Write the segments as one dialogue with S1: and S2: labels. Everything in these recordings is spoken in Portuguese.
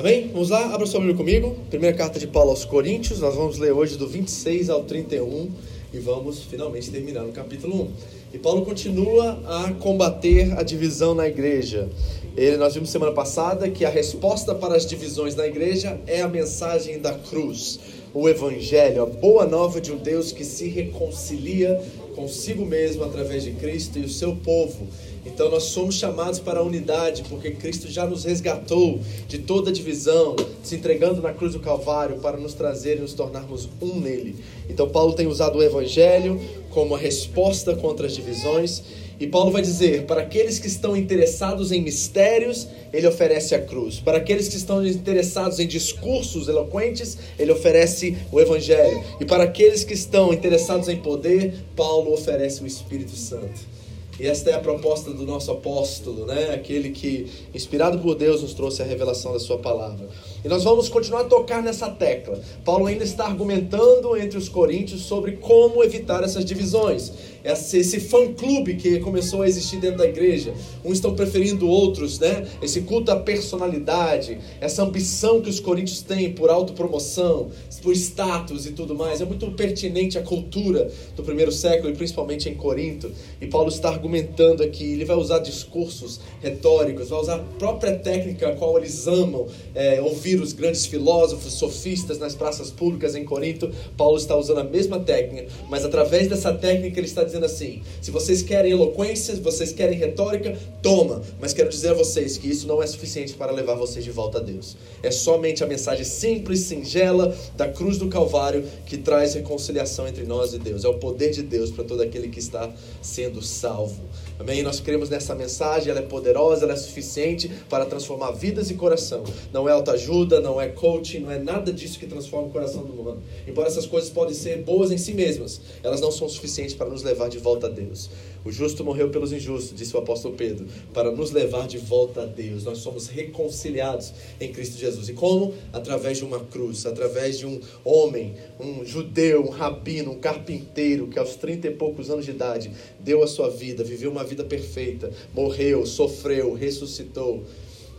S1: Amém? Vamos lá, abra sua Bíblia comigo. Primeira carta de Paulo aos Coríntios, nós vamos ler hoje do 26 ao 31 e vamos finalmente terminar no capítulo 1. E Paulo continua a combater a divisão na igreja. Ele, nós vimos semana passada que a resposta para as divisões na igreja é a mensagem da cruz, o evangelho, a boa nova de um Deus que se reconcilia consigo mesmo através de Cristo e o seu povo. Então nós somos chamados para a unidade, porque Cristo já nos resgatou de toda divisão, se entregando na cruz do Calvário para nos trazer e nos tornarmos um nele. Então Paulo tem usado o evangelho como a resposta contra as divisões, e Paulo vai dizer: para aqueles que estão interessados em mistérios, ele oferece a cruz. Para aqueles que estão interessados em discursos eloquentes, ele oferece o evangelho. E para aqueles que estão interessados em poder, Paulo oferece o Espírito Santo. E esta é a proposta do nosso apóstolo, né? Aquele que, inspirado por Deus, nos trouxe a revelação da sua palavra. E nós vamos continuar a tocar nessa tecla. Paulo ainda está argumentando entre os coríntios sobre como evitar essas divisões. Esse, fã-clube que começou a existir dentro da igreja. Uns estão preferindo outros, né? Esse culto à personalidade, essa ambição que os coríntios têm por autopromoção, por status e tudo mais. É muito pertinente à cultura do primeiro século e principalmente em Corinto. E Paulo está argumentando aqui. Ele vai usar discursos retóricos, vai usar a própria técnica a qual eles amam é, ouvir os grandes filósofos, sofistas nas praças públicas em Corinto. Paulo está usando a mesma técnica, mas através dessa técnica ele está dizendo assim: se vocês querem eloquência, se vocês querem retórica, toma. Mas quero dizer a vocês que isso não é suficiente para levar vocês de volta a Deus. É somente a mensagem simples, singela da cruz do Calvário que traz reconciliação entre nós e Deus. É o poder de Deus para todo aquele que está sendo salvo. Amém? Nós cremos nessa mensagem, ela é poderosa, ela é suficiente para transformar vidas e coração. Não é autoajuda, não é coaching, não é nada disso que transforma o coração do humano. Embora essas coisas podem ser boas em si mesmas, elas não são suficientes para nos levar de volta a Deus. O justo morreu pelos injustos, disse o apóstolo Pedro, para nos levar de volta a Deus. Nós somos reconciliados em Cristo Jesus. E como? Através de uma cruz, através de um homem, um judeu, um rabino, um carpinteiro que aos trinta e poucos anos de idade deu a sua vida, viveu uma vida perfeita, morreu, sofreu, ressuscitou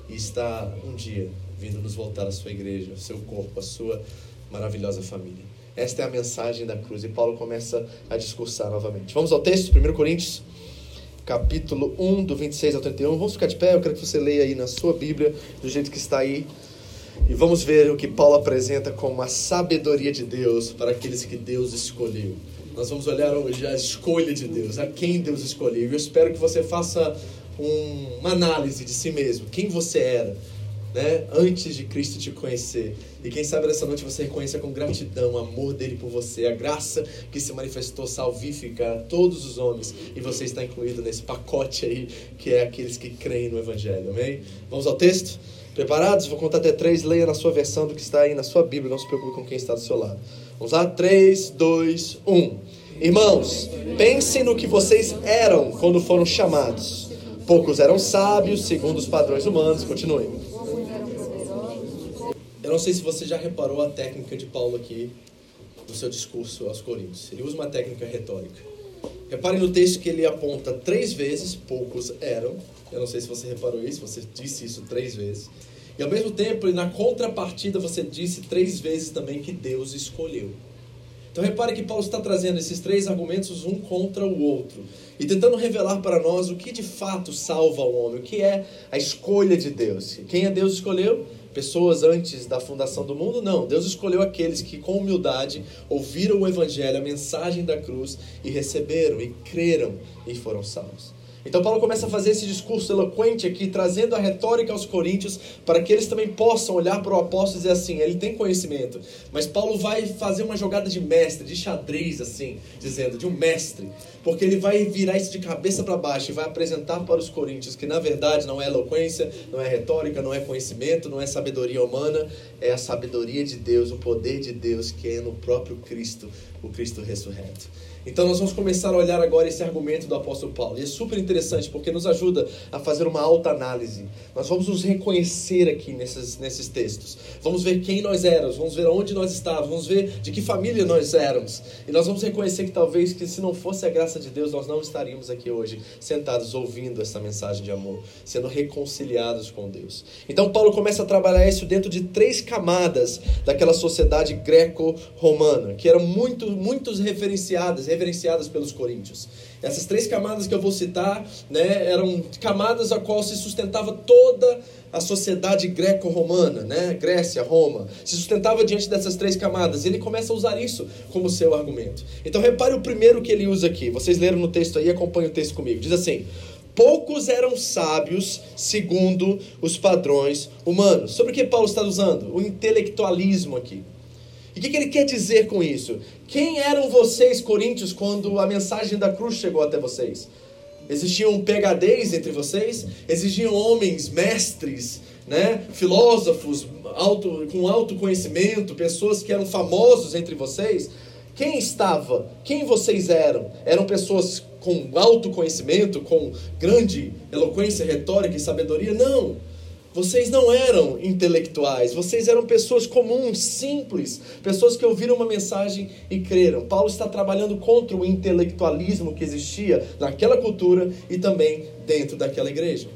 S1: e está um dia vindo nos voltar à sua igreja, ao seu corpo, à sua maravilhosa família. Esta é a mensagem da cruz e Paulo começa a discursar novamente. Vamos ao texto, 1 Coríntios, capítulo 1, do 26 ao 31. Vamos ficar de pé, eu quero que você leia aí na sua Bíblia, do jeito que está aí. E vamos ver o que Paulo apresenta como a sabedoria de Deus para aqueles que Deus escolheu. Nós vamos olhar hoje a escolha de Deus, a quem Deus escolheu. Eu espero que você faça um, uma análise de si mesmo, quem você era, né, antes de Cristo te conhecer. E quem sabe nessa noite você reconheça com gratidão o amor dele por você, a graça que se manifestou salvífica a todos os homens. E você está incluído nesse pacote aí, que é aqueles que creem no Evangelho. Amém? Vamos ao texto? Preparados? Vou contar até três. Leia na sua versão do que está aí na sua Bíblia. Não se preocupe com quem está do seu lado. Vamos lá? Três, dois, um. Irmãos, pensem no que vocês eram quando foram chamados. Poucos eram sábios, segundo os padrões humanos. Continue. Eu não sei se você já reparou a técnica de Paulo aqui no seu discurso aos Coríntios. Ele usa uma técnica retórica. Repare no texto que ele aponta três vezes, poucos eram. Eu não sei se você reparou isso, você disse isso três vezes. E ao mesmo tempo, na contrapartida, você disse três vezes também que Deus escolheu. Então repare que Paulo está trazendo esses três argumentos um contra o outro e tentando revelar para nós o que de fato salva o homem, o que é a escolha de Deus. Quem é Deus escolheu? Pessoas antes da fundação do mundo? Não. Deus escolheu aqueles que com humildade ouviram o evangelho, a mensagem da cruz e receberam e creram e foram salvos. Então Paulo começa a fazer esse discurso eloquente aqui, trazendo a retórica aos coríntios, para que eles também possam olhar para o apóstolo e dizer assim, ele tem conhecimento. Mas Paulo vai fazer uma jogada de mestre, de xadrez assim, dizendo, de um mestre. Porque ele vai virar isso de cabeça para baixo e vai apresentar para os coríntios que na verdade não é eloquência, não é retórica, não é conhecimento, não é sabedoria humana, é a sabedoria de Deus, o poder de Deus que é no próprio Cristo, o Cristo ressurreto. Então nós vamos começar a olhar agora esse argumento do apóstolo Paulo. E é super interessante porque nos ajuda a fazer uma alta análise. Nós vamos nos reconhecer aqui nesses, nesses textos. Vamos ver quem nós éramos, vamos ver onde nós estávamos, vamos ver de que família nós éramos. E nós vamos reconhecer que talvez que se não fosse a graça de Deus, nós não estaríamos aqui hoje sentados ouvindo essa mensagem de amor, sendo reconciliados com Deus. Então Paulo começa a trabalhar isso dentro de três camadas daquela sociedade greco-romana, que eram muito, muitos referenciadas reverenciadas pelos coríntios. Essas três camadas que eu vou citar né, eram camadas a qual se sustentava toda a sociedade greco-romana, né? Grécia, Roma, se sustentava diante dessas três camadas. Ele começa a usar isso como seu argumento. Então repare o primeiro que ele usa aqui. Vocês leram no texto aí, acompanhe o texto comigo. Diz assim: Poucos eram sábios segundo os padrões humanos. Sobre o que Paulo está usando? O intelectualismo aqui. E o que, que ele quer dizer com isso? Quem eram vocês, coríntios, quando a mensagem da cruz chegou até vocês? Existiam PHDs entre vocês? Existiam homens, mestres, né? filósofos alto, com alto conhecimento, pessoas que eram famosos entre vocês? Quem estava? Quem vocês eram? Eram pessoas com alto conhecimento, com grande eloquência retórica e sabedoria? Não. Vocês não eram intelectuais, vocês eram pessoas comuns, simples, pessoas que ouviram uma mensagem e creram. Paulo está trabalhando contra o intelectualismo que existia naquela cultura e também dentro daquela igreja.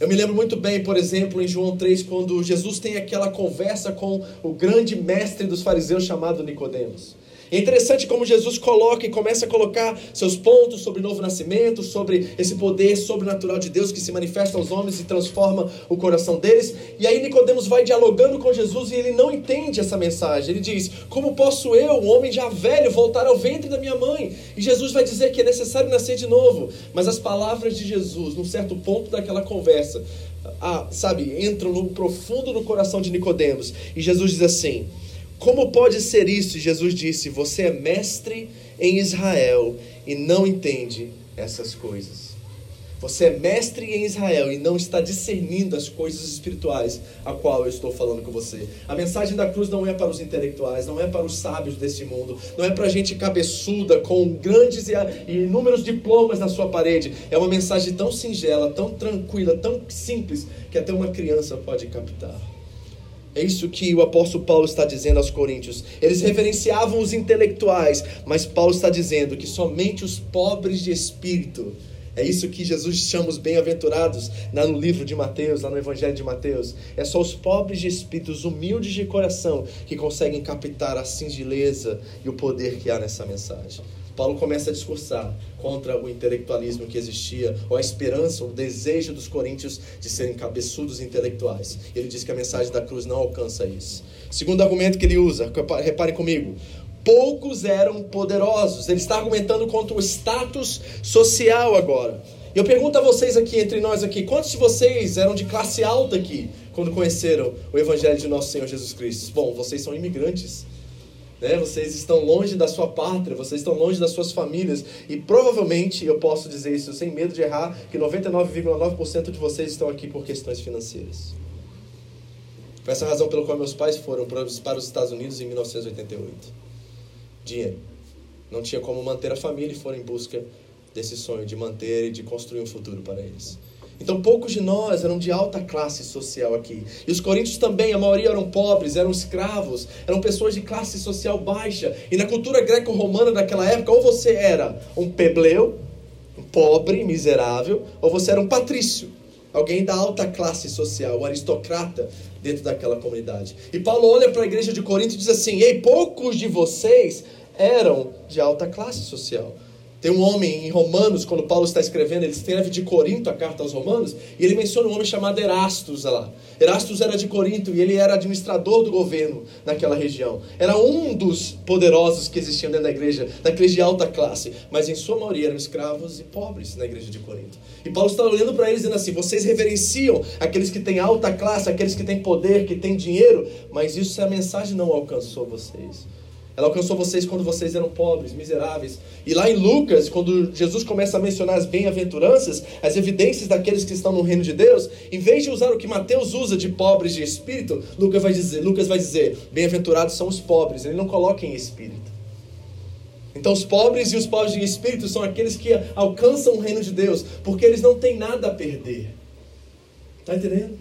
S1: Eu me lembro muito bem, por exemplo, em João 3, quando Jesus tem aquela conversa com o grande mestre dos fariseus chamado Nicodemos. É interessante como Jesus coloca e começa a colocar seus pontos sobre novo nascimento, sobre esse poder sobrenatural de Deus que se manifesta aos homens e transforma o coração deles. E aí Nicodemos vai dialogando com Jesus e ele não entende essa mensagem. Ele diz: "Como posso eu, um homem já velho, voltar ao ventre da minha mãe?" E Jesus vai dizer que é necessário nascer de novo. Mas as palavras de Jesus, num certo ponto daquela conversa, ah, sabe, entram no profundo do coração de Nicodemos. E Jesus diz assim: como pode ser isso? Jesus disse: Você é mestre em Israel e não entende essas coisas. Você é mestre em Israel e não está discernindo as coisas espirituais a qual eu estou falando com você. A mensagem da cruz não é para os intelectuais, não é para os sábios desse mundo, não é para gente cabeçuda com grandes e inúmeros diplomas na sua parede. É uma mensagem tão singela, tão tranquila, tão simples que até uma criança pode captar. É isso que o apóstolo Paulo está dizendo aos coríntios. Eles reverenciavam os intelectuais, mas Paulo está dizendo que somente os pobres de espírito. É isso que Jesus chama os bem-aventurados no livro de Mateus, lá no Evangelho de Mateus. É só os pobres de espírito, os humildes de coração, que conseguem captar a singeleza e o poder que há nessa mensagem. Paulo começa a discursar contra o intelectualismo que existia, ou a esperança, o desejo dos coríntios de serem cabeçudos intelectuais. Ele diz que a mensagem da cruz não alcança isso. Segundo argumento que ele usa, reparem comigo, poucos eram poderosos. Ele está argumentando contra o status social agora. Eu pergunto a vocês aqui, entre nós aqui, quantos de vocês eram de classe alta aqui quando conheceram o Evangelho de nosso Senhor Jesus Cristo? Bom, vocês são imigrantes né? Vocês estão longe da sua pátria, vocês estão longe das suas famílias e provavelmente, eu posso dizer isso sem medo de errar, que 99,9% de vocês estão aqui por questões financeiras. Foi essa a razão pela qual meus pais foram para os Estados Unidos em 1988. Dinheiro. Não tinha como manter a família e foram em busca desse sonho de manter e de construir um futuro para eles. Então, poucos de nós eram de alta classe social aqui. E os coríntios também, a maioria eram pobres, eram escravos, eram pessoas de classe social baixa. E na cultura greco-romana daquela época, ou você era um pebleu, um pobre, miserável, ou você era um patrício, alguém da alta classe social, um aristocrata dentro daquela comunidade. E Paulo olha para a igreja de Corinto e diz assim: Ei, poucos de vocês eram de alta classe social. Tem um homem em Romanos, quando Paulo está escrevendo, ele escreve de Corinto a carta aos Romanos, e ele menciona um homem chamado Erastus lá. Erastus era de Corinto e ele era administrador do governo naquela região. Era um dos poderosos que existiam dentro da igreja, da igreja de alta classe, mas em sua maioria eram escravos e pobres na igreja de Corinto. E Paulo está olhando para eles dizendo assim: vocês reverenciam aqueles que têm alta classe, aqueles que têm poder, que têm dinheiro, mas isso a mensagem não alcançou vocês. Ela alcançou vocês quando vocês eram pobres, miseráveis. E lá em Lucas, quando Jesus começa a mencionar as bem-aventuranças, as evidências daqueles que estão no reino de Deus, em vez de usar o que Mateus usa de pobres de espírito, Lucas vai dizer, Lucas vai dizer, bem-aventurados são os pobres. Ele não coloca em espírito. Então, os pobres e os pobres de espírito são aqueles que alcançam o reino de Deus, porque eles não têm nada a perder. Está entendendo?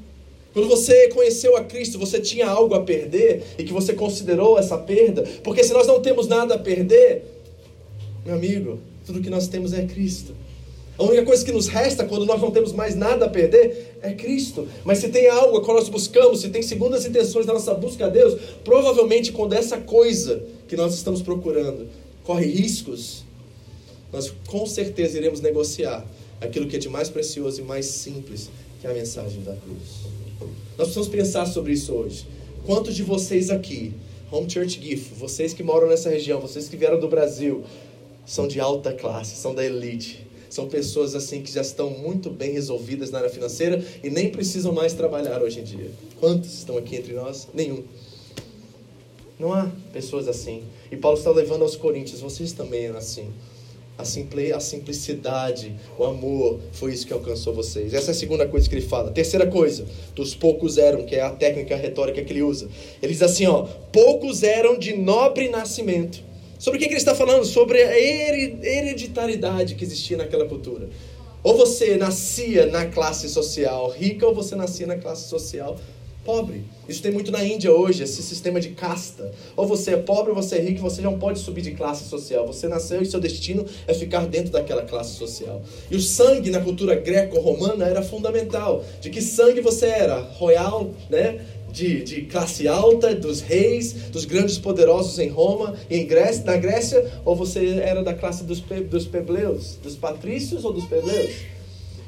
S1: Quando você conheceu a Cristo, você tinha algo a perder e que você considerou essa perda? Porque se nós não temos nada a perder, meu amigo, tudo que nós temos é Cristo. A única coisa que nos resta quando nós não temos mais nada a perder é Cristo. Mas se tem algo a qual nós buscamos, se tem segundas intenções na nossa busca a Deus, provavelmente quando essa coisa que nós estamos procurando corre riscos, nós com certeza iremos negociar aquilo que é de mais precioso e mais simples, que é a mensagem da cruz. Nós precisamos pensar sobre isso hoje. Quantos de vocês aqui, Home Church GIF, vocês que moram nessa região, vocês que vieram do Brasil, são de alta classe, são da elite. São pessoas assim que já estão muito bem resolvidas na área financeira e nem precisam mais trabalhar hoje em dia. Quantos estão aqui entre nós? Nenhum. Não há pessoas assim. E Paulo está levando aos coríntios, vocês também eram assim. A, simple, a simplicidade, o amor, foi isso que alcançou vocês. Essa é a segunda coisa que ele fala. Terceira coisa, dos poucos eram, que é a técnica retórica que ele usa. Ele diz assim, ó, poucos eram de nobre nascimento. Sobre o que, que ele está falando? Sobre a hereditariedade que existia naquela cultura. Ou você nascia na classe social rica, ou você nascia na classe social pobre. Isso tem muito na Índia hoje, esse sistema de casta. Ou você é pobre, ou você é rico, você não pode subir de classe social. Você nasceu e seu destino é ficar dentro daquela classe social. E o sangue na cultura greco-romana era fundamental. De que sangue você era? Royal, né? De, de classe alta, dos reis, dos grandes poderosos em Roma e em Grécia, na Grécia, ou você era da classe dos, pe, dos pebleus, dos patrícios ou dos pebleus?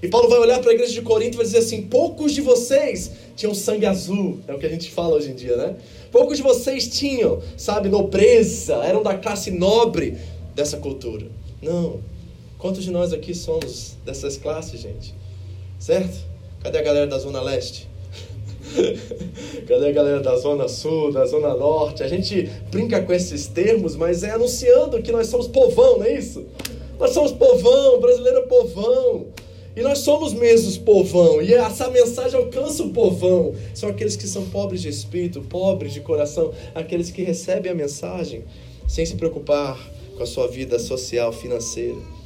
S1: E Paulo vai olhar para a igreja de Corinto e vai dizer assim: poucos de vocês tinham sangue azul, é o que a gente fala hoje em dia, né? Poucos de vocês tinham, sabe, nobreza, eram da classe nobre dessa cultura. Não. Quantos de nós aqui somos dessas classes, gente? Certo? Cadê a galera da Zona Leste? Cadê a galera da Zona Sul, da Zona Norte? A gente brinca com esses termos, mas é anunciando que nós somos povão, não é isso? Nós somos povão, brasileiro é povão. E nós somos mesmos povão, e essa mensagem alcança o povão. São aqueles que são pobres de espírito, pobres de coração, aqueles que recebem a mensagem sem se preocupar com a sua vida social, financeira.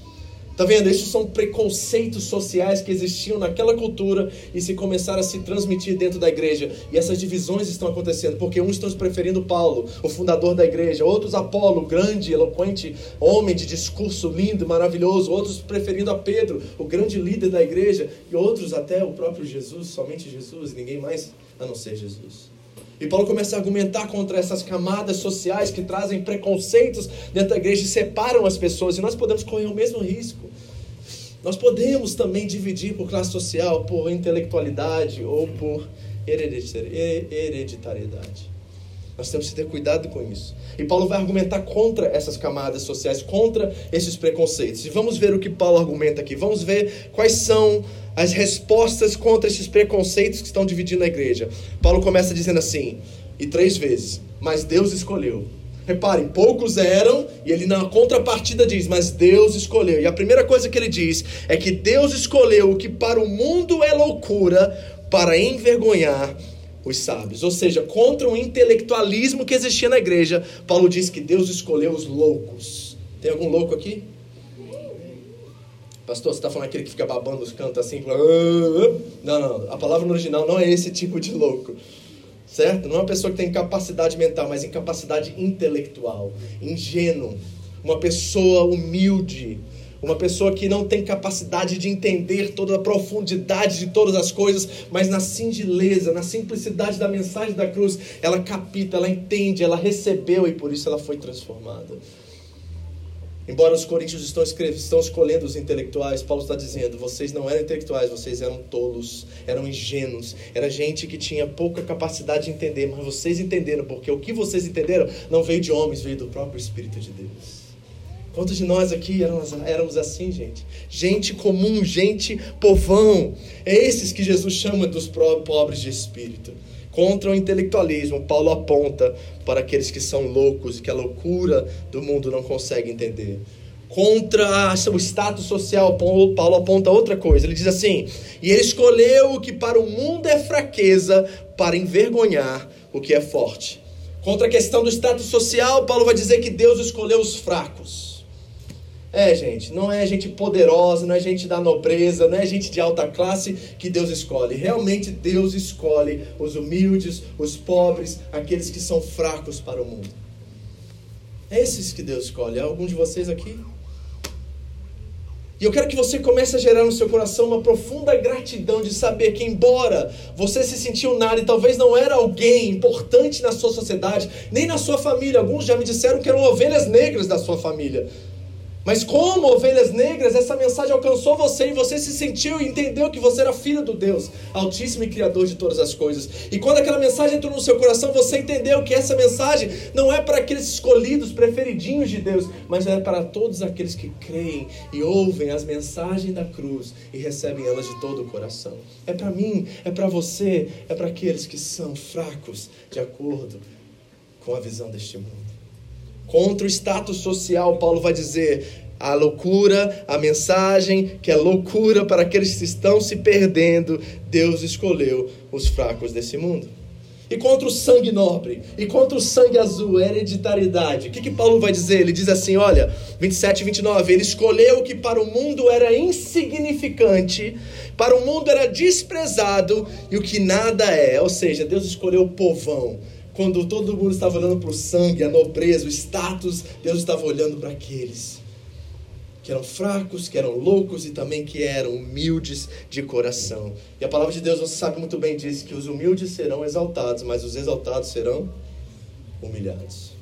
S1: Tá vendo? Esses são preconceitos sociais que existiam naquela cultura e se começaram a se transmitir dentro da igreja. E essas divisões estão acontecendo porque uns estão preferindo Paulo, o fundador da igreja, outros Apolo, grande, eloquente homem de discurso lindo, maravilhoso, outros preferindo a Pedro, o grande líder da igreja, e outros até o próprio Jesus, somente Jesus, ninguém mais a não ser Jesus. E Paulo começa a argumentar contra essas camadas sociais que trazem preconceitos dentro da igreja e separam as pessoas. E nós podemos correr o mesmo risco. Nós podemos também dividir por classe social, por intelectualidade ou por hereditariedade. Nós temos que ter cuidado com isso. E Paulo vai argumentar contra essas camadas sociais, contra esses preconceitos. E vamos ver o que Paulo argumenta aqui. Vamos ver quais são as respostas contra esses preconceitos que estão dividindo a igreja. Paulo começa dizendo assim, e três vezes: Mas Deus escolheu. Reparem, poucos eram, e ele na contrapartida diz, mas Deus escolheu. E a primeira coisa que ele diz é que Deus escolheu o que para o mundo é loucura para envergonhar os sábios. Ou seja, contra o intelectualismo que existia na igreja, Paulo diz que Deus escolheu os loucos. Tem algum louco aqui? Pastor, você está falando aquele que fica babando os cantos assim? "Ah, ah". Não, não. A palavra no original não é esse tipo de louco. Certo? Não é uma pessoa que tem incapacidade mental, mas incapacidade intelectual. Ingênuo. Uma pessoa humilde. Uma pessoa que não tem capacidade de entender toda a profundidade de todas as coisas, mas na singeleza, na simplicidade da mensagem da cruz, ela capita, ela entende, ela recebeu e por isso ela foi transformada. Embora os coríntios estão, estão escolhendo os intelectuais, Paulo está dizendo: vocês não eram intelectuais, vocês eram tolos, eram ingênuos, era gente que tinha pouca capacidade de entender, mas vocês entenderam, porque o que vocês entenderam não veio de homens, veio do próprio Espírito de Deus. Quantos de nós aqui éramos, éramos assim, gente? Gente comum, gente povão. É esses que Jesus chama dos pobres de espírito. Contra o intelectualismo, Paulo aponta para aqueles que são loucos e que a loucura do mundo não consegue entender. Contra o status social, Paulo aponta outra coisa. Ele diz assim: E ele escolheu o que para o mundo é fraqueza, para envergonhar o que é forte. Contra a questão do status social, Paulo vai dizer que Deus escolheu os fracos. É, gente, não é gente poderosa, não é gente da nobreza, não é gente de alta classe que Deus escolhe. Realmente Deus escolhe os humildes, os pobres, aqueles que são fracos para o mundo. É esses que Deus escolhe. É algum de vocês aqui? E eu quero que você comece a gerar no seu coração uma profunda gratidão de saber que, embora você se sentiu nada e talvez não era alguém importante na sua sociedade, nem na sua família, alguns já me disseram que eram ovelhas negras da sua família. Mas como ovelhas negras, essa mensagem alcançou você e você se sentiu e entendeu que você era filho do Deus, Altíssimo e Criador de todas as coisas. E quando aquela mensagem entrou no seu coração, você entendeu que essa mensagem não é para aqueles escolhidos, preferidinhos de Deus, mas é para todos aqueles que creem e ouvem as mensagens da cruz e recebem elas de todo o coração. É para mim, é para você, é para aqueles que são fracos de acordo com a visão deste mundo. Contra o status social, Paulo vai dizer: a loucura, a mensagem que é loucura para aqueles que estão se perdendo, Deus escolheu os fracos desse mundo. E contra o sangue nobre, e contra o sangue azul, hereditariedade. O que, que Paulo vai dizer? Ele diz assim: olha, 27 e 29, ele escolheu o que para o mundo era insignificante, para o mundo era desprezado, e o que nada é. Ou seja, Deus escolheu o povão, quando todo mundo estava olhando para o sangue, a nobreza, o status, Deus estava olhando para aqueles que eram fracos, que eram loucos e também que eram humildes de coração. E a palavra de Deus, você sabe muito bem, diz que os humildes serão exaltados, mas os exaltados serão humilhados.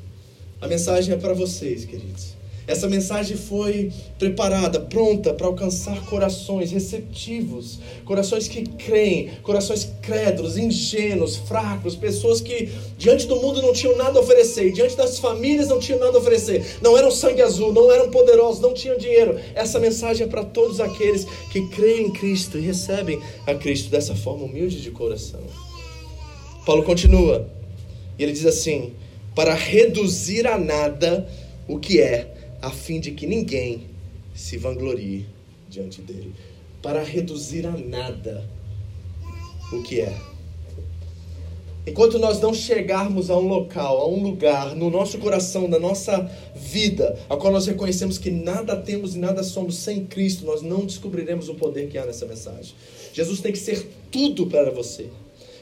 S1: A mensagem é para vocês, queridos. Essa mensagem foi preparada, pronta para alcançar corações receptivos, corações que creem, corações crédulos, ingênuos, fracos, pessoas que diante do mundo não tinham nada a oferecer, diante das famílias não tinham nada a oferecer, não eram sangue azul, não eram poderosos, não tinham dinheiro. Essa mensagem é para todos aqueles que creem em Cristo e recebem a Cristo dessa forma humilde de coração. Paulo continua, e ele diz assim: para reduzir a nada o que é a fim de que ninguém se vanglorie diante dele, para reduzir a nada o que é. Enquanto nós não chegarmos a um local, a um lugar no nosso coração, na nossa vida, a qual nós reconhecemos que nada temos e nada somos sem Cristo, nós não descobriremos o poder que há nessa mensagem. Jesus tem que ser tudo para você.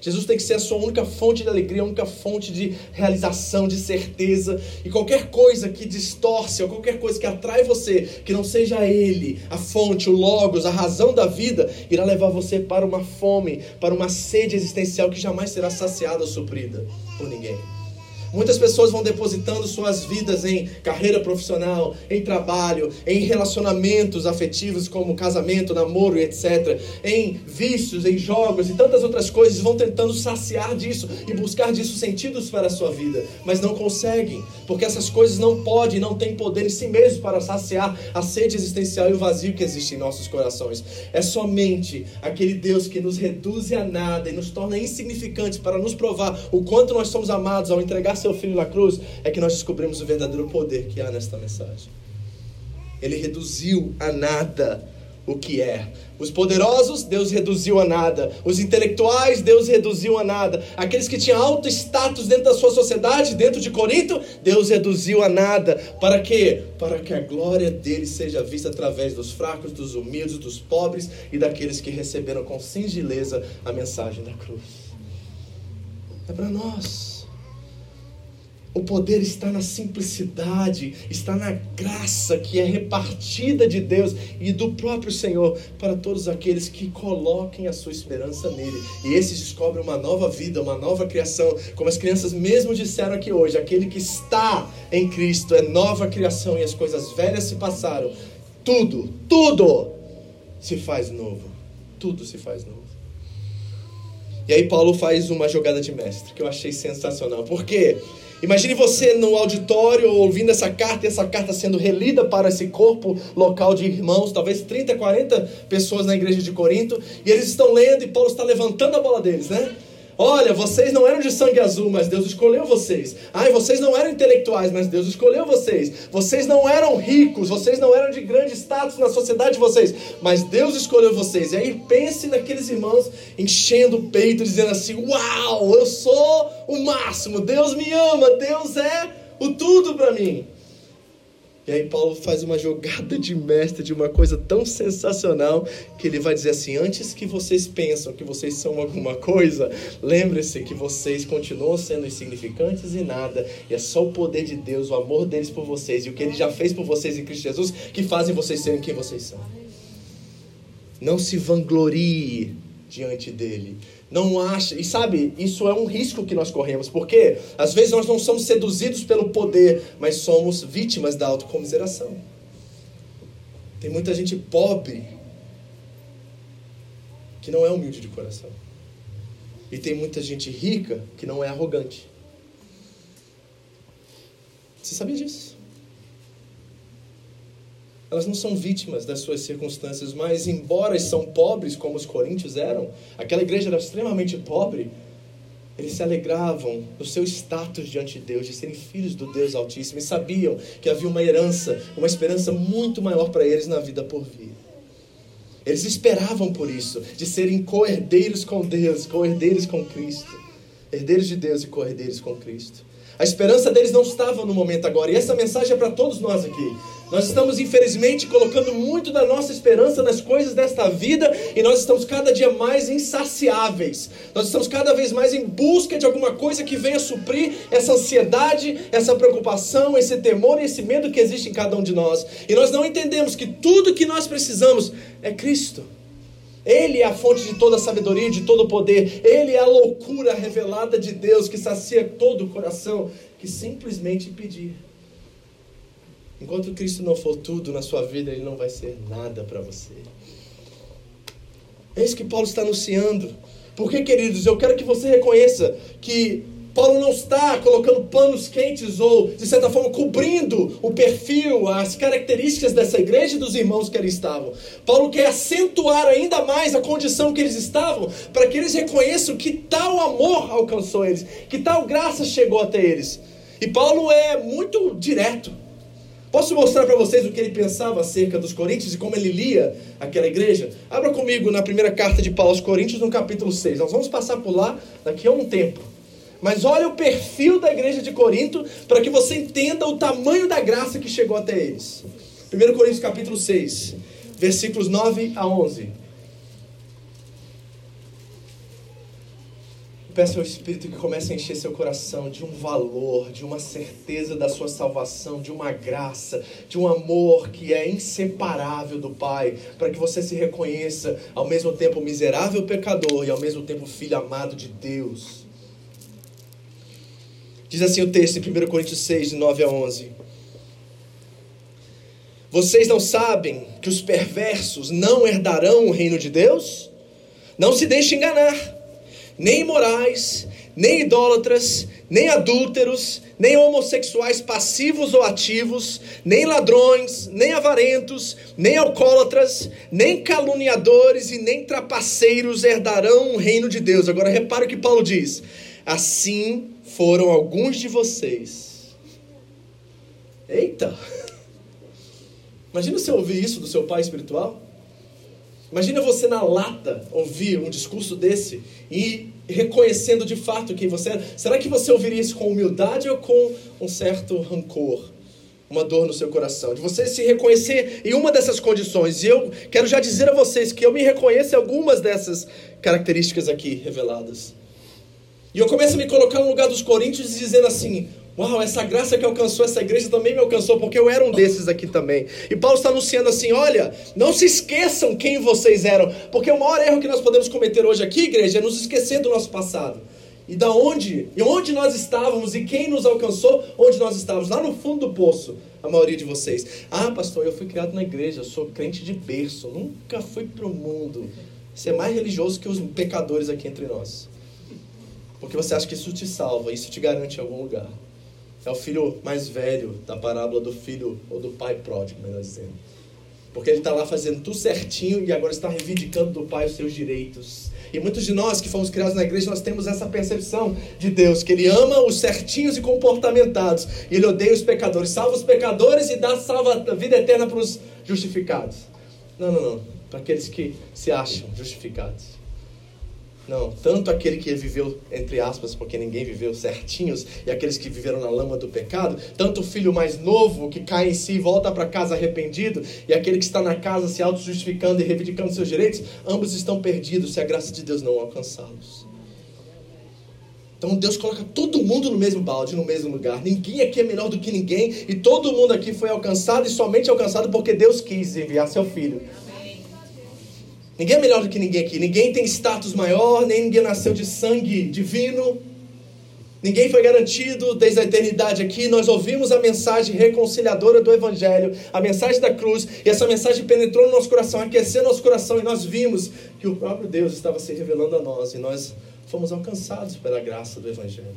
S1: Jesus tem que ser a sua única fonte de alegria, a única fonte de realização, de certeza. E qualquer coisa que distorce, ou qualquer coisa que atrai você, que não seja Ele, a fonte, o Logos, a razão da vida, irá levar você para uma fome, para uma sede existencial que jamais será saciada ou suprida por ninguém. Muitas pessoas vão depositando suas vidas em carreira profissional, em trabalho, em relacionamentos afetivos como casamento, namoro etc. Em vícios, em jogos e tantas outras coisas, vão tentando saciar disso e buscar disso sentidos para a sua vida, mas não conseguem, porque essas coisas não podem, não têm poder em si mesmos para saciar a sede existencial e o vazio que existe em nossos corações. É somente aquele Deus que nos reduz a nada e nos torna insignificantes para nos provar o quanto nós somos amados ao entregar seu filho na cruz, é que nós descobrimos o verdadeiro poder que há nesta mensagem. Ele reduziu a nada o que é. Os poderosos, Deus reduziu a nada. Os intelectuais, Deus reduziu a nada. Aqueles que tinham alto status dentro da sua sociedade, dentro de Corinto, Deus reduziu a nada. Para quê? Para que a glória dele seja vista através dos fracos, dos humildes, dos pobres e daqueles que receberam com singeleza a mensagem da cruz. É para nós. O poder está na simplicidade, está na graça que é repartida de Deus e do próprio Senhor para todos aqueles que coloquem a sua esperança nele. E esses descobrem uma nova vida, uma nova criação, como as crianças mesmo disseram aqui hoje: aquele que está em Cristo é nova criação e as coisas velhas se passaram. Tudo, tudo se faz novo. Tudo se faz novo. E aí Paulo faz uma jogada de mestre que eu achei sensacional. Por quê? Imagine você no auditório ouvindo essa carta e essa carta sendo relida para esse corpo local de irmãos, talvez 30, 40 pessoas na igreja de Corinto, e eles estão lendo e Paulo está levantando a bola deles, né? Olha, vocês não eram de sangue azul, mas Deus escolheu vocês. Ai, vocês não eram intelectuais, mas Deus escolheu vocês. Vocês não eram ricos, vocês não eram de grande status na sociedade de vocês, mas Deus escolheu vocês. E aí pense naqueles irmãos enchendo o peito, dizendo assim: Uau, eu sou o máximo, Deus me ama, Deus é o tudo para mim. E aí Paulo faz uma jogada de mestre de uma coisa tão sensacional que ele vai dizer assim: antes que vocês pensam que vocês são alguma coisa, lembre-se que vocês continuam sendo insignificantes e nada. E é só o poder de Deus, o amor deles por vocês e o que ele já fez por vocês em Cristo Jesus que fazem vocês serem quem vocês são. Não se vanglorie diante dele não acha. E sabe, isso é um risco que nós corremos, porque às vezes nós não somos seduzidos pelo poder, mas somos vítimas da autocomiseração. Tem muita gente pobre que não é humilde de coração. E tem muita gente rica que não é arrogante. Você sabia disso? Elas não são vítimas das suas circunstâncias, mas embora são pobres como os coríntios eram, aquela igreja era extremamente pobre, eles se alegravam do seu status diante de Deus, de serem filhos do Deus Altíssimo, e sabiam que havia uma herança, uma esperança muito maior para eles na vida por vir. Eles esperavam por isso, de serem co-herdeiros com Deus, co-herdeiros com Cristo, herdeiros de Deus e co-herdeiros com Cristo. A esperança deles não estava no momento agora, e essa mensagem é para todos nós aqui. Nós estamos, infelizmente, colocando muito da nossa esperança nas coisas desta vida e nós estamos cada dia mais insaciáveis. Nós estamos cada vez mais em busca de alguma coisa que venha suprir essa ansiedade, essa preocupação, esse temor e esse medo que existe em cada um de nós. E nós não entendemos que tudo que nós precisamos é Cristo. Ele é a fonte de toda a sabedoria, de todo o poder. Ele é a loucura revelada de Deus que sacia todo o coração que simplesmente pedir. Enquanto Cristo não for tudo na sua vida, Ele não vai ser nada para você. É isso que Paulo está anunciando. Porque, queridos, eu quero que você reconheça que Paulo não está colocando panos quentes ou, de certa forma, cobrindo o perfil, as características dessa igreja e dos irmãos que ali estavam. Paulo quer acentuar ainda mais a condição que eles estavam, para que eles reconheçam que tal amor alcançou eles, que tal graça chegou até eles. E Paulo é muito direto. Posso mostrar para vocês o que ele pensava acerca dos coríntios e como ele lia aquela igreja? Abra comigo na primeira carta de Paulo aos Coríntios, no capítulo 6. Nós vamos passar por lá daqui a um tempo. Mas olha o perfil da igreja de Corinto para que você entenda o tamanho da graça que chegou até eles. 1 Coríntios capítulo 6, versículos 9 a 11. Peço ao Espírito que comece a encher seu coração de um valor, de uma certeza da sua salvação, de uma graça, de um amor que é inseparável do Pai, para que você se reconheça ao mesmo tempo miserável pecador e ao mesmo tempo filho amado de Deus. Diz assim o texto em 1 Coríntios 6, de 9 a 11. Vocês não sabem que os perversos não herdarão o reino de Deus? Não se deixe enganar nem imorais, nem idólatras, nem adúlteros, nem homossexuais passivos ou ativos, nem ladrões, nem avarentos, nem alcoólatras, nem caluniadores e nem trapaceiros herdarão o reino de Deus. Agora repare o que Paulo diz: assim foram alguns de vocês. Eita! Imagina você ouvir isso do seu pai espiritual. Imagina você na lata ouvir um discurso desse e reconhecendo de fato quem você é. Será que você ouviria isso com humildade ou com um certo rancor? Uma dor no seu coração, de você se reconhecer em uma dessas condições. E eu quero já dizer a vocês que eu me reconheço em algumas dessas características aqui reveladas. E eu começo a me colocar no lugar dos coríntios dizendo assim: Uau, essa graça que alcançou essa igreja também me alcançou, porque eu era um desses aqui também. E Paulo está anunciando assim: olha, não se esqueçam quem vocês eram, porque o maior erro que nós podemos cometer hoje aqui, igreja, é nos esquecer do nosso passado. E da onde, e onde nós estávamos e quem nos alcançou, onde nós estávamos, lá no fundo do poço, a maioria de vocês. Ah, pastor, eu fui criado na igreja, sou crente de berço, nunca fui para o mundo. Você é mais religioso que os pecadores aqui entre nós. Porque você acha que isso te salva, isso te garante algum lugar. É o filho mais velho da parábola do filho, ou do pai pródigo, melhor dizendo. Porque ele está lá fazendo tudo certinho e agora está reivindicando do pai os seus direitos. E muitos de nós que fomos criados na igreja, nós temos essa percepção de Deus, que Ele ama os certinhos e comportamentados, e Ele odeia os pecadores, salva os pecadores e dá salva vida eterna para os justificados. Não, não, não. Para aqueles que se acham justificados. Não, tanto aquele que viveu, entre aspas, porque ninguém viveu certinhos, e aqueles que viveram na lama do pecado, tanto o filho mais novo que cai em si e volta para casa arrependido, e aquele que está na casa se auto-justificando e reivindicando seus direitos, ambos estão perdidos se a graça de Deus não alcançá-los. Então Deus coloca todo mundo no mesmo balde, no mesmo lugar. Ninguém aqui é menor do que ninguém, e todo mundo aqui foi alcançado e somente alcançado porque Deus quis enviar seu filho. Ninguém é melhor do que ninguém aqui. Ninguém tem status maior, nem ninguém nasceu de sangue divino. Ninguém foi garantido desde a eternidade aqui. Nós ouvimos a mensagem reconciliadora do Evangelho, a mensagem da cruz, e essa mensagem penetrou no nosso coração, aqueceu nosso coração, e nós vimos que o próprio Deus estava se revelando a nós, e nós fomos alcançados pela graça do Evangelho.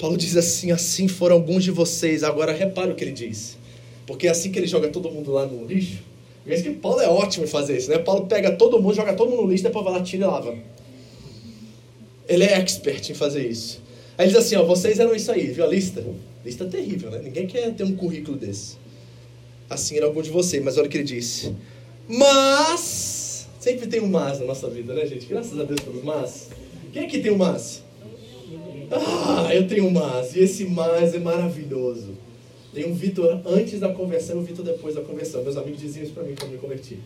S1: Paulo diz assim: assim foram alguns de vocês. Agora repara o que ele diz, porque é assim que ele joga todo mundo lá no lixo. Veja que Paulo é ótimo em fazer isso, né? Paulo pega todo mundo, joga todo mundo no lixo, depois vai lá, tira e lava. Ele é expert em fazer isso. Aí ele diz assim, ó, vocês eram isso aí, viu a lista? Lista terrível, né? Ninguém quer ter um currículo desse. Assim era algum de vocês, mas olha o que ele disse. Mas, sempre tem um mas na nossa vida, né, gente? Graças a Deus pelos mas. Quem aqui tem um mas? Ah, eu tenho um mas. E esse mas é maravilhoso. Tem um Vitor antes da conversão e um Vitor depois da conversão. Meus amigos diziam isso para mim quando me converti.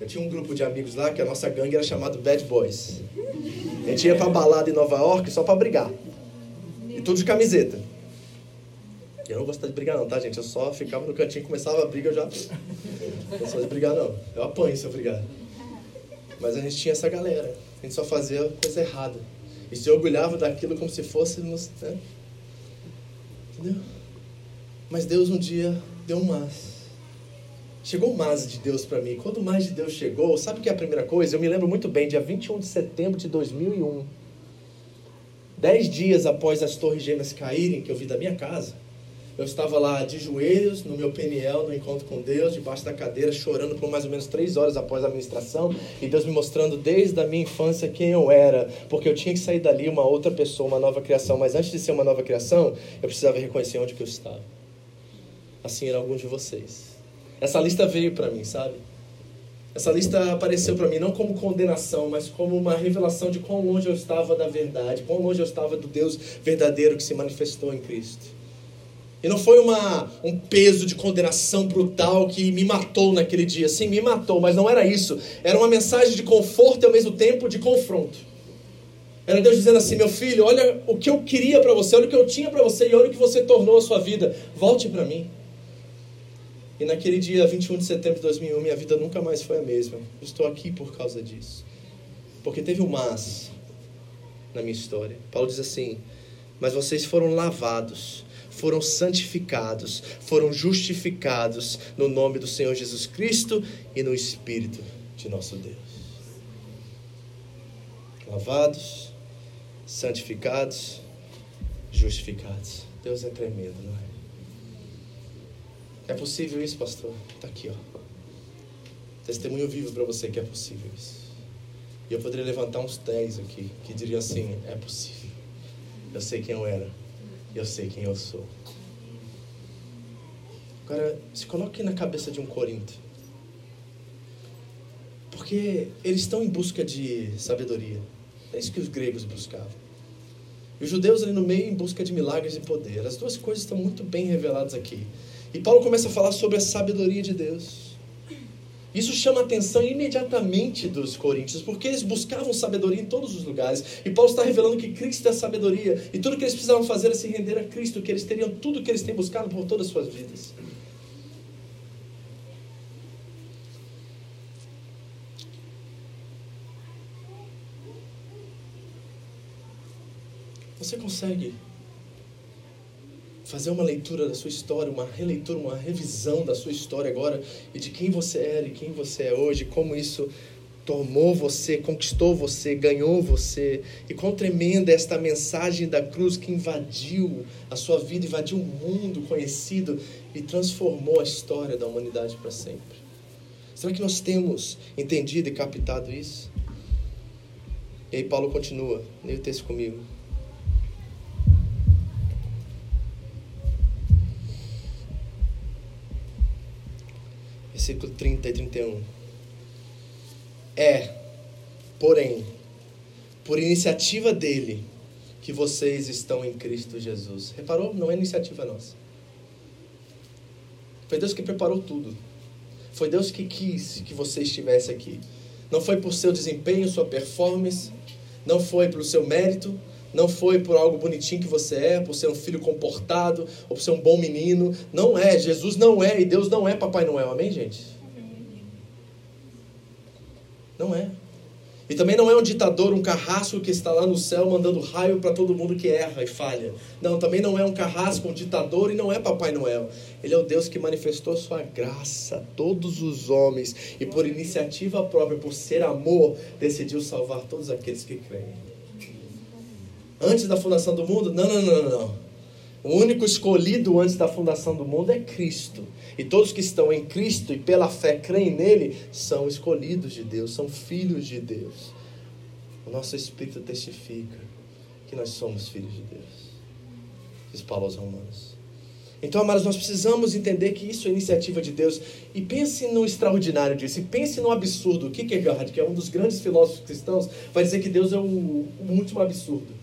S1: Eu tinha um grupo de amigos lá que a nossa gangue era chamado Bad Boys. A gente ia pra balada em Nova York só para brigar. E tudo de camiseta. Eu não gostava de brigar não, tá, gente? Eu só ficava no cantinho, começava a briga, eu já... Não gostava de brigar não. Eu apanho se eu brigar. Mas a gente tinha essa galera. A gente só fazia coisa errada. E se orgulhava daquilo como se fôssemos... Né? Entendeu? Mas Deus um dia deu um mas. Chegou o mas de Deus para mim. Quando o mas de Deus chegou, sabe o que é a primeira coisa? Eu me lembro muito bem, dia 21 de setembro de 2001. Dez dias após as torres gêmeas caírem, que eu vi da minha casa, eu estava lá de joelhos no meu peniel, no encontro com Deus, debaixo da cadeira, chorando por mais ou menos três horas após a ministração, e Deus me mostrando desde a minha infância quem eu era, porque eu tinha que sair dali uma outra pessoa, uma nova criação, mas antes de ser uma nova criação, eu precisava reconhecer onde que eu estava assim era algum de vocês. Essa lista veio para mim, sabe? Essa lista apareceu para mim não como condenação, mas como uma revelação de quão longe eu estava da verdade, quão longe eu estava do Deus verdadeiro que se manifestou em Cristo. E não foi uma, um peso de condenação brutal que me matou naquele dia. Sim, me matou, mas não era isso. Era uma mensagem de conforto e ao mesmo tempo de confronto. Era Deus dizendo assim: meu filho, olha o que eu queria para você, olha o que eu tinha para você e olha o que você tornou a sua vida. Volte para mim. E naquele dia, 21 de setembro de 2001, minha vida nunca mais foi a mesma. estou aqui por causa disso. Porque teve um mas na minha história. Paulo diz assim: Mas vocês foram lavados, foram santificados, foram justificados no nome do Senhor Jesus Cristo e no Espírito de nosso Deus. Lavados, santificados, justificados. Deus é tremendo, não é? É possível isso, pastor? Está aqui, ó. Testemunho vivo para você que é possível isso. E eu poderia levantar uns 10 aqui que diriam assim: é possível. Eu sei quem eu era. Eu sei quem eu sou. Agora, se coloque na cabeça de um Corinto. Porque eles estão em busca de sabedoria. É isso que os gregos buscavam. E os judeus ali no meio em busca de milagres e poder. As duas coisas estão muito bem reveladas aqui. E Paulo começa a falar sobre a sabedoria de Deus. Isso chama a atenção imediatamente dos coríntios, porque eles buscavam sabedoria em todos os lugares. E Paulo está revelando que Cristo é a sabedoria. E tudo que eles precisavam fazer era se render a Cristo, que eles teriam tudo que eles têm buscado por todas as suas vidas. Você consegue fazer uma leitura da sua história, uma releitura, uma revisão da sua história agora e de quem você era e quem você é hoje, como isso tomou você, conquistou você, ganhou você. E quão tremenda é esta mensagem da cruz que invadiu a sua vida, invadiu o mundo conhecido e transformou a história da humanidade para sempre. Será que nós temos entendido e captado isso? E aí Paulo continua, leia o texto comigo. Versículo 30 e 31. É, porém, por iniciativa dele que vocês estão em Cristo Jesus. Reparou? Não é iniciativa nossa. Foi Deus que preparou tudo. Foi Deus que quis que você estivesse aqui. Não foi por seu desempenho, sua performance, não foi pelo seu mérito, não foi por algo bonitinho que você é, por ser um filho comportado, ou por ser um bom menino. Não é. Jesus não é e Deus não é Papai Noel. Amém, gente? Não é. E também não é um ditador, um carrasco que está lá no céu mandando raio para todo mundo que erra e falha. Não, também não é um carrasco, um ditador e não é Papai Noel. Ele é o Deus que manifestou sua graça a todos os homens e por iniciativa própria, por ser amor, decidiu salvar todos aqueles que creem antes da fundação do mundo? Não, não, não, não. O único escolhido antes da fundação do mundo é Cristo. E todos que estão em Cristo e pela fé creem nele são escolhidos de Deus, são filhos de Deus. O nosso Espírito testifica que nós somos filhos de Deus. Diz Paulo aos Romanos. Então, amados, nós precisamos entender que isso é iniciativa de Deus. E pense no extraordinário disso. E pense no absurdo. O Kierkegaard, que é um dos grandes filósofos cristãos, vai dizer que Deus é o, o último absurdo.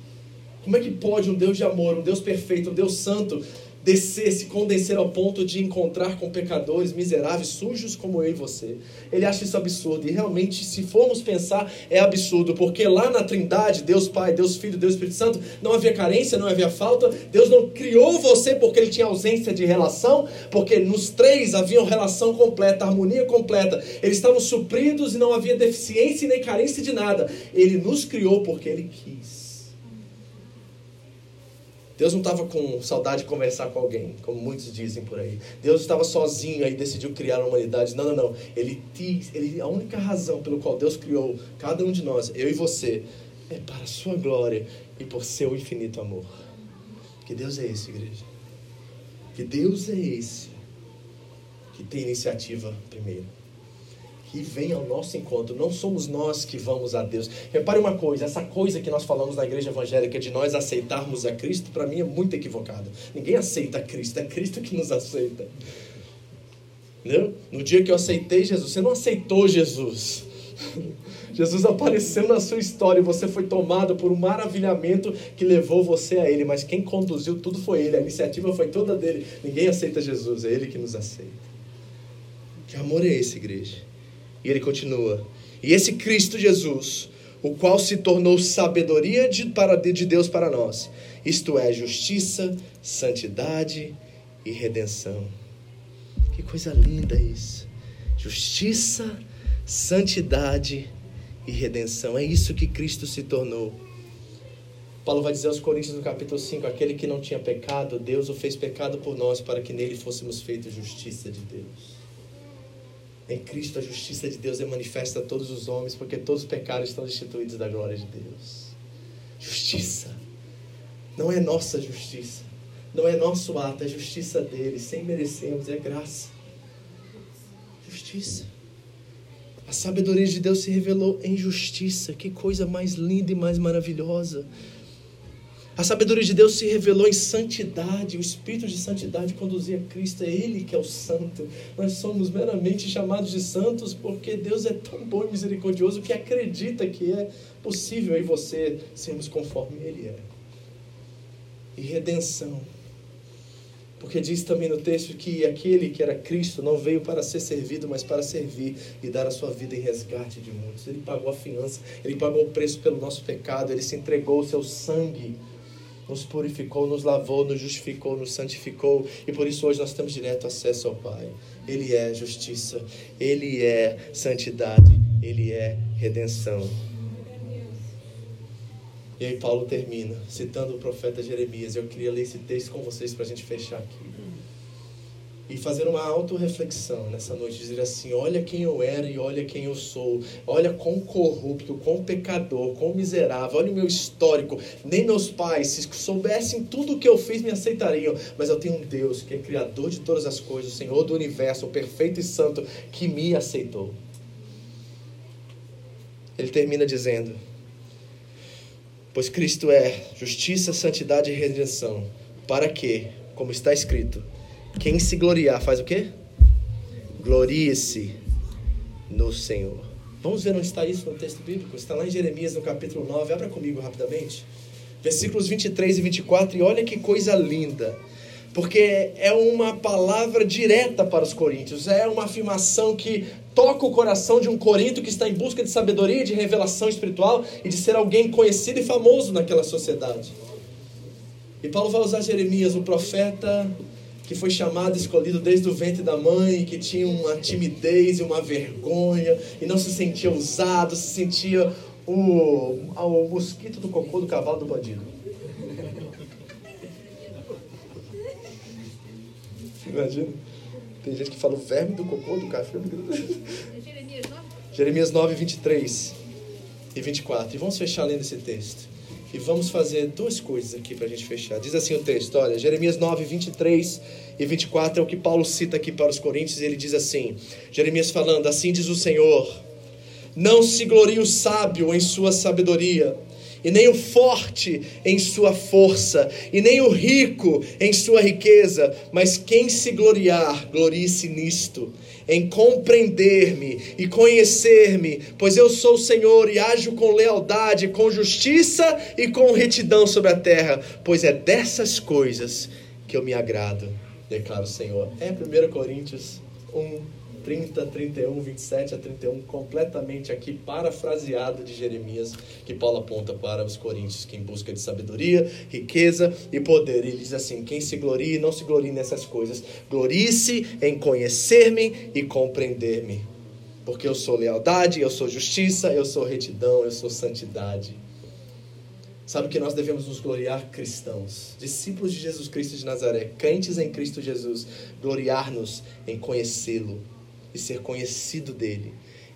S1: Como é que pode um Deus de amor, um Deus perfeito, um Deus santo, descer, se condenser ao ponto de encontrar com pecadores miseráveis, sujos como eu e você. Ele acha isso absurdo. E realmente, se formos pensar, é absurdo, porque lá na Trindade, Deus Pai, Deus Filho, Deus Espírito Santo, não havia carência, não havia falta. Deus não criou você porque ele tinha ausência de relação, porque nos três havia relação completa, harmonia completa. Eles estavam supridos e não havia deficiência nem carência de nada. Ele nos criou porque ele quis. Deus não estava com saudade de conversar com alguém, como muitos dizem por aí. Deus estava sozinho e decidiu criar a humanidade. Não, não, não. Ele, ele, a única razão pelo qual Deus criou cada um de nós, eu e você, é para a sua glória e por seu infinito amor. Que Deus é esse, igreja. Que Deus é esse que tem iniciativa primeiro e vem ao nosso encontro. Não somos nós que vamos a Deus. Repare uma coisa: essa coisa que nós falamos na igreja evangélica de nós aceitarmos a Cristo, para mim é muito equivocado. Ninguém aceita Cristo, é Cristo que nos aceita. Entendeu? No dia que eu aceitei Jesus, você não aceitou Jesus. Jesus apareceu na sua história e você foi tomado por um maravilhamento que levou você a Ele, mas quem conduziu tudo foi Ele, a iniciativa foi toda dele. Ninguém aceita Jesus, é Ele que nos aceita. Que amor é esse, igreja? E ele continua: E esse Cristo Jesus, o qual se tornou sabedoria de, para, de Deus para nós, isto é, justiça, santidade e redenção. Que coisa linda isso! Justiça, santidade e redenção. É isso que Cristo se tornou. Paulo vai dizer aos Coríntios no capítulo 5: aquele que não tinha pecado, Deus o fez pecado por nós, para que nele fôssemos feitos justiça de Deus. Em Cristo a justiça de Deus é manifesta a todos os homens, porque todos os pecados estão destituídos da glória de Deus. Justiça. Não é nossa justiça. Não é nosso ato, é justiça dele, sem merecermos, é graça. Justiça. A sabedoria de Deus se revelou em justiça. Que coisa mais linda e mais maravilhosa. A sabedoria de Deus se revelou em santidade, o espírito de santidade conduzia Cristo, é Ele que é o santo. Nós somos meramente chamados de santos porque Deus é tão bom e misericordioso que acredita que é possível em você sermos conforme Ele é. E redenção. Porque diz também no texto que aquele que era Cristo não veio para ser servido, mas para servir e dar a sua vida em resgate de muitos. Ele pagou a fiança, ele pagou o preço pelo nosso pecado, ele se entregou o seu sangue nos purificou, nos lavou, nos justificou, nos santificou e por isso hoje nós temos direto acesso ao Pai. Ele é justiça, Ele é santidade, Ele é redenção. E aí Paulo termina citando o profeta Jeremias. Eu queria ler esse texto com vocês para a gente fechar aqui e fazer uma autorreflexão nessa noite, dizer assim: olha quem eu era e olha quem eu sou, olha quão corrupto, quão pecador, quão miserável, olha o meu histórico. Nem meus pais, se soubessem tudo o que eu fiz, me aceitariam, mas eu tenho um Deus que é criador de todas as coisas, o Senhor do universo, o perfeito e santo, que me aceitou. Ele termina dizendo: Pois Cristo é justiça, santidade e redenção, para que, como está escrito, quem se gloriar faz o quê? Glorie-se no Senhor. Vamos ver onde está isso no texto bíblico? Está lá em Jeremias, no capítulo 9. Abra comigo rapidamente. Versículos 23 e 24. E olha que coisa linda. Porque é uma palavra direta para os coríntios. É uma afirmação que toca o coração de um corinto que está em busca de sabedoria, de revelação espiritual e de ser alguém conhecido e famoso naquela sociedade. E Paulo vai usar Jeremias, o profeta que foi chamado, escolhido desde o ventre da mãe, que tinha uma timidez e uma vergonha, e não se sentia usado, se sentia o, o mosquito do cocô do cavalo do bandido. Imagina. Tem gente que fala o verme do cocô do café. Jeremias 9? Jeremias 9, 23 e 24. E vamos fechar lendo esse texto. E vamos fazer duas coisas aqui para a gente fechar. Diz assim o texto, olha, Jeremias 9, 23 e 24 é o que Paulo cita aqui para os Coríntios, ele diz assim: Jeremias falando, assim diz o Senhor: Não se glorie o sábio em sua sabedoria, e nem o forte em sua força, e nem o rico em sua riqueza, mas quem se gloriar, glorie-se nisto em compreender-me e conhecer-me, pois eu sou o Senhor e ajo com lealdade, com justiça e com retidão sobre a terra, pois é dessas coisas que eu me agrado, declara o Senhor. É 1 Coríntios 1, 30, 31, 27 a 31, completamente aqui parafraseado de Jeremias, que Paulo aponta para os coríntios, que em busca de sabedoria, riqueza e poder. Ele diz assim: quem se glorie, não se glorie nessas coisas, glorie-se em conhecer-me e compreender-me. Porque eu sou lealdade, eu sou justiça, eu sou retidão, eu sou santidade. Sabe que nós devemos nos gloriar cristãos, discípulos de Jesus Cristo de Nazaré, crentes em Cristo Jesus, gloriar-nos em conhecê-lo e ser conhecido dele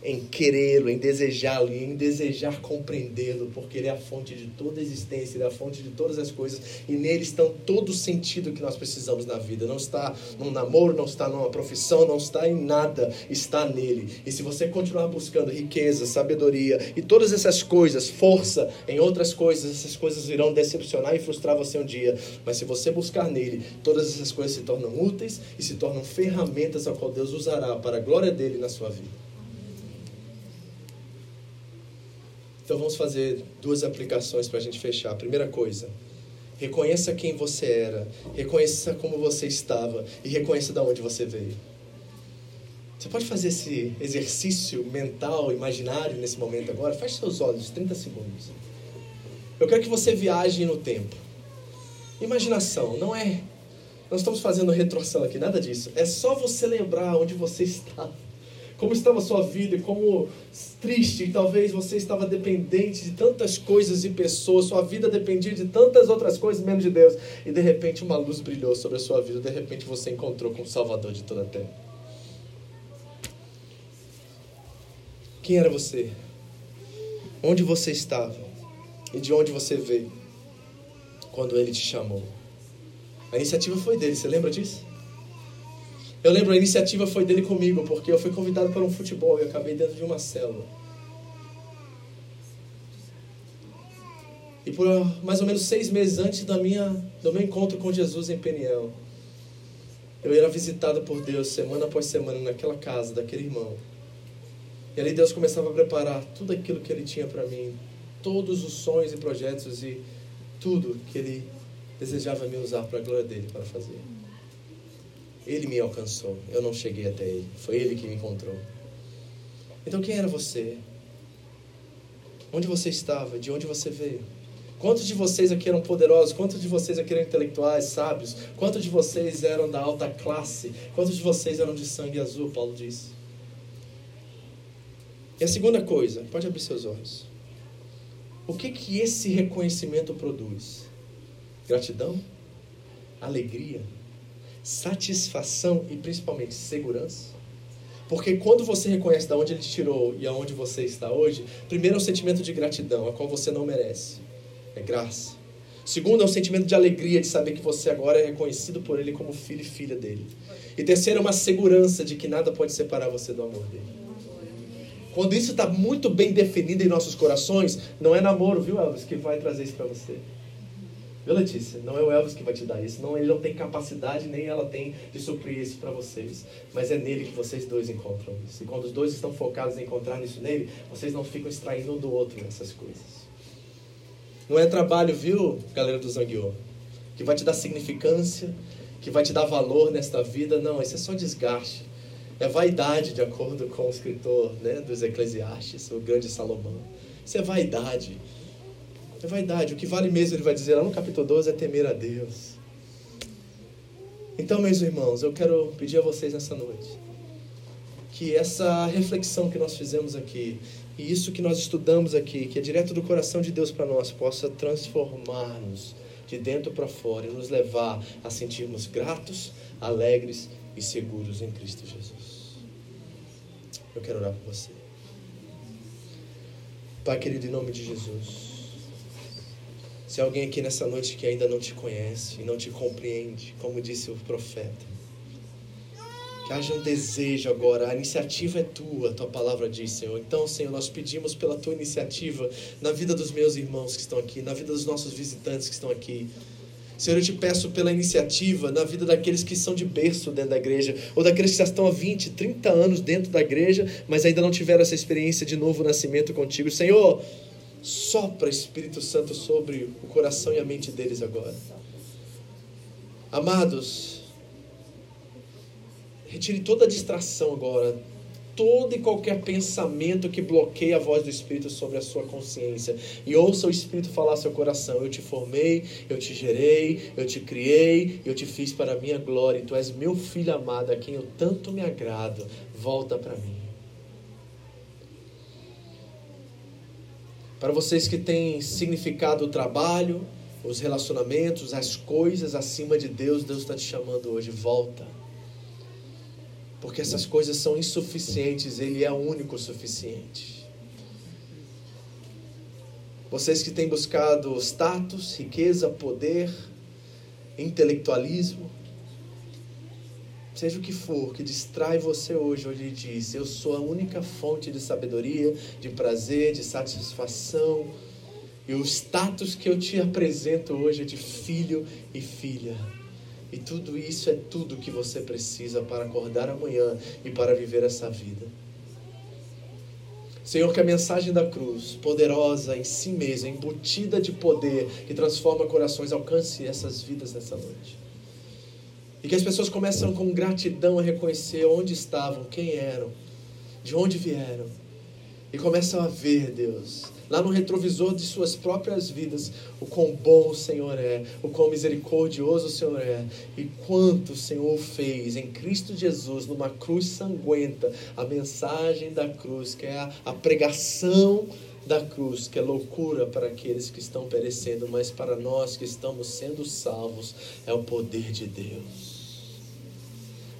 S1: em querê-lo, em desejá-lo e em desejar compreendê-lo, porque ele é a fonte de toda a existência, ele é a fonte de todas as coisas e nele estão todo o sentido que nós precisamos na vida. Não está num namoro, não está numa profissão, não está em nada, está nele. E se você continuar buscando riqueza, sabedoria e todas essas coisas, força em outras coisas, essas coisas irão decepcionar e frustrar você um dia. Mas se você buscar nele, todas essas coisas se tornam úteis e se tornam ferramentas a qual Deus usará para a glória dele na sua vida. Então vamos fazer duas aplicações para a gente fechar. Primeira coisa, reconheça quem você era, reconheça como você estava e reconheça de onde você veio. Você pode fazer esse exercício mental, imaginário nesse momento agora? Feche seus olhos, 30 segundos. Eu quero que você viaje no tempo. Imaginação, não é. Nós estamos fazendo retroação aqui, nada disso. É só você lembrar onde você está como estava a sua vida como triste talvez você estava dependente de tantas coisas e pessoas, sua vida dependia de tantas outras coisas menos de Deus, e de repente uma luz brilhou sobre a sua vida, de repente você encontrou com o Salvador de toda a terra. Quem era você? Onde você estava? E de onde você veio? Quando ele te chamou. A iniciativa foi dele, você lembra disso? Eu lembro, a iniciativa foi dele comigo, porque eu fui convidado para um futebol e acabei dentro de uma célula. E por mais ou menos seis meses antes da minha, do meu encontro com Jesus em Peniel, eu era visitado por Deus semana após semana naquela casa daquele irmão. E ali Deus começava a preparar tudo aquilo que Ele tinha para mim, todos os sonhos e projetos e tudo que Ele desejava me usar para a glória dele para fazer. Ele me alcançou, eu não cheguei até Ele, foi Ele que me encontrou. Então quem era você? Onde você estava? De onde você veio? Quantos de vocês aqui eram poderosos? Quantos de vocês aqui eram intelectuais, sábios? Quantos de vocês eram da alta classe? Quantos de vocês eram de sangue azul? Paulo disse. E a segunda coisa, pode abrir seus olhos. O que que esse reconhecimento produz? Gratidão, alegria, satisfação e principalmente segurança? Porque quando você reconhece de onde ele te tirou e aonde você está hoje, primeiro é o sentimento de gratidão, a qual você não merece. É graça. Segundo é o sentimento de alegria de saber que você agora é reconhecido por ele como filho e filha dele. E terceiro é uma segurança de que nada pode separar você do amor dele. Quando isso está muito bem definido em nossos corações, não é namoro, viu, Elvis, que vai trazer isso para você. Viu, Letícia? Não é o Elvis que vai te dar isso. Não, ele não tem capacidade, nem ela tem de suprir isso para vocês. Mas é nele que vocês dois encontram isso. E quando os dois estão focados em encontrar isso nele, vocês não ficam extraindo um do outro nessas coisas. Não é trabalho, viu, galera do Zanguiô? Que vai te dar significância, que vai te dar valor nesta vida. Não, isso é só desgaste. É vaidade, de acordo com o escritor né, dos Eclesiastes, o grande Salomão. Isso é vaidade. É vaidade. O que vale mesmo, ele vai dizer lá no capítulo 12, é temer a Deus. Então, meus irmãos, eu quero pedir a vocês nessa noite que essa reflexão que nós fizemos aqui e isso que nós estudamos aqui, que é direto do coração de Deus para nós, possa transformar-nos de dentro para fora e nos levar a sentirmos gratos, alegres e seguros em Cristo Jesus. Eu quero orar por você. Pai querido, em nome de Jesus. Se alguém aqui nessa noite que ainda não te conhece e não te compreende, como disse o profeta, que haja um desejo agora, a iniciativa é tua, tua palavra diz, Senhor. Então, Senhor, nós pedimos pela tua iniciativa na vida dos meus irmãos que estão aqui, na vida dos nossos visitantes que estão aqui. Senhor, eu te peço pela iniciativa na vida daqueles que são de berço dentro da igreja, ou daqueles que já estão há 20, 30 anos dentro da igreja, mas ainda não tiveram essa experiência de novo nascimento contigo. Senhor, sopra Espírito Santo sobre o coração e a mente deles agora. Amados, retire toda a distração agora todo e qualquer pensamento que bloqueie a voz do Espírito sobre a sua consciência. E ouça o Espírito falar ao seu coração: Eu te formei, eu te gerei, eu te criei, eu te fiz para a minha glória. E tu és meu filho amado, a quem eu tanto me agrado. Volta para mim. Para vocês que têm significado o trabalho, os relacionamentos, as coisas acima de Deus, Deus está te chamando hoje. Volta porque essas coisas são insuficientes, Ele é o único suficiente. Vocês que têm buscado status, riqueza, poder, intelectualismo, seja o que for que distrai você hoje, hoje diz: Eu sou a única fonte de sabedoria, de prazer, de satisfação. E o status que eu te apresento hoje é de filho e filha. E tudo isso é tudo que você precisa para acordar amanhã e para viver essa vida. Senhor, que a mensagem da cruz, poderosa em si mesma, embutida de poder, que transforma corações, alcance essas vidas nessa noite. E que as pessoas começam com gratidão a reconhecer onde estavam, quem eram, de onde vieram. E começam a ver, Deus, lá no retrovisor de suas próprias vidas, o quão bom o Senhor é, o quão misericordioso o Senhor é, e quanto o Senhor fez em Cristo Jesus, numa cruz sanguenta, a mensagem da cruz, que é a, a pregação da cruz, que é loucura para aqueles que estão perecendo, mas para nós que estamos sendo salvos, é o poder de Deus.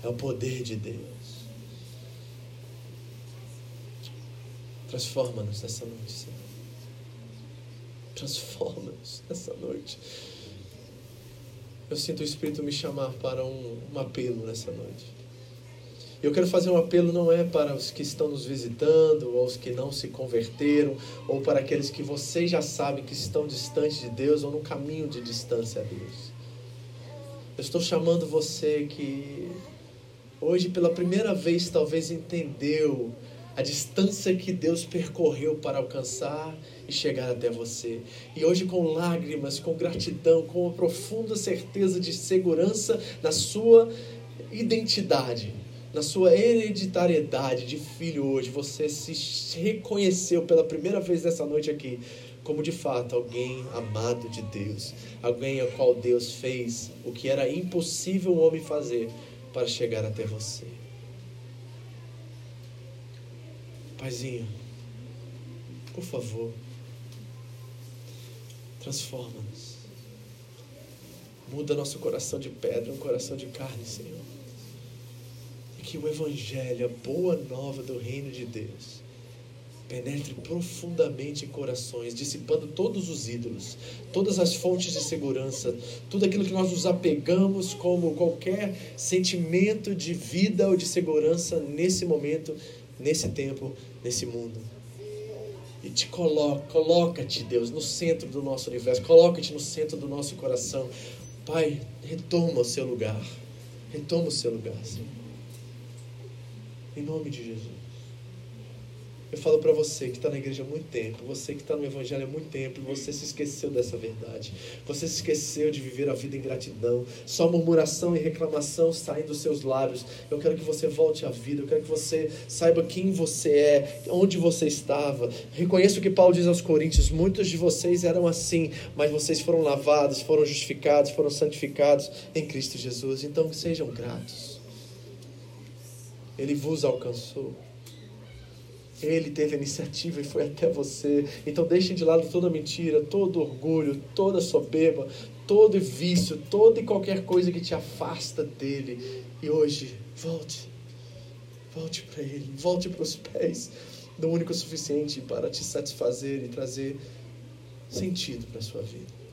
S1: É o poder de Deus. Transforma-nos nessa noite, Senhor. Transforma-nos nessa noite. Eu sinto o Espírito me chamar para um, um apelo nessa noite. Eu quero fazer um apelo não é para os que estão nos visitando, ou os que não se converteram, ou para aqueles que vocês já sabem que estão distantes de Deus ou no caminho de distância a Deus. Eu estou chamando você que hoje pela primeira vez talvez entendeu a distância que Deus percorreu para alcançar e chegar até você. E hoje, com lágrimas, com gratidão, com uma profunda certeza de segurança na sua identidade, na sua hereditariedade de filho hoje, você se reconheceu pela primeira vez nessa noite aqui como de fato alguém amado de Deus, alguém ao qual Deus fez o que era impossível o homem fazer para chegar até você. Paizinho, por favor, transforma-nos. Muda nosso coração de pedra, um coração de carne, Senhor. E que o Evangelho, a boa nova do reino de Deus, penetre profundamente em corações, dissipando todos os ídolos, todas as fontes de segurança, tudo aquilo que nós nos apegamos como qualquer sentimento de vida ou de segurança nesse momento, nesse tempo, nesse mundo. E te coloca, coloca-te, Deus, no centro do nosso universo, coloca-te no centro do nosso coração. Pai, retoma o seu lugar. Retoma o seu lugar, Senhor. Em nome de Jesus. Eu falo para você que está na igreja há muito tempo, você que está no evangelho há muito tempo, você se esqueceu dessa verdade. Você se esqueceu de viver a vida em gratidão. Só murmuração e reclamação saem dos seus lábios. Eu quero que você volte à vida. Eu quero que você saiba quem você é, onde você estava. Reconheça o que Paulo diz aos Coríntios: muitos de vocês eram assim, mas vocês foram lavados, foram justificados, foram santificados em Cristo Jesus. Então sejam gratos. Ele vos alcançou. Ele teve a iniciativa e foi até você. Então deixem de lado toda mentira, todo orgulho, toda soberba, todo vício, toda e qualquer coisa que te afasta dele. E hoje, volte. Volte para ele, volte para os pés do único suficiente para te satisfazer e trazer sentido para a sua vida.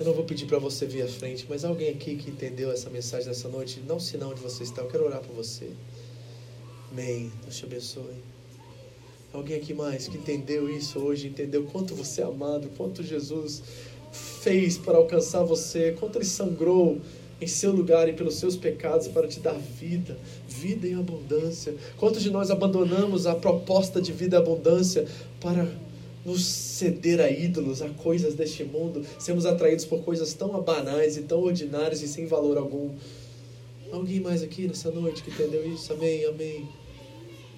S1: Eu não vou pedir para você vir à frente, mas alguém aqui que entendeu essa mensagem nessa noite, não se onde você está, eu quero orar por você. Amém. Deus te abençoe. Alguém aqui mais que entendeu isso hoje, entendeu quanto você é amado, quanto Jesus fez para alcançar você, quanto ele sangrou em seu lugar e pelos seus pecados para te dar vida, vida em abundância. Quantos de nós abandonamos a proposta de vida e abundância para nos ceder a ídolos, a coisas deste mundo, sermos atraídos por coisas tão banais e tão ordinárias e sem valor algum. Alguém mais aqui nessa noite que entendeu isso? Amém, amém.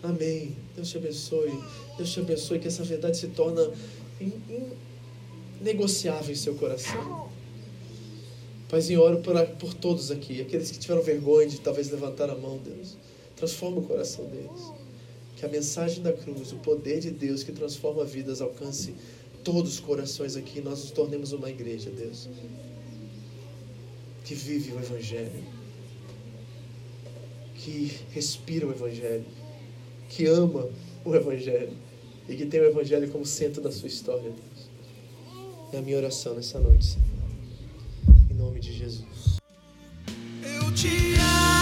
S1: Amém. Deus te abençoe. Deus te abençoe que essa verdade se torna negociável em seu coração. Paizinho, oro por, por todos aqui, aqueles que tiveram vergonha de talvez levantar a mão, Deus. Transforma o coração deles. Que a mensagem da cruz, o poder de Deus que transforma vidas, alcance todos os corações aqui e nós nos tornemos uma igreja, Deus, que vive o Evangelho, que respira o Evangelho, que ama o Evangelho e que tem o Evangelho como centro da sua história, Deus. É a minha oração nessa noite, Senhor. Em nome de Jesus.
S2: Eu te amo.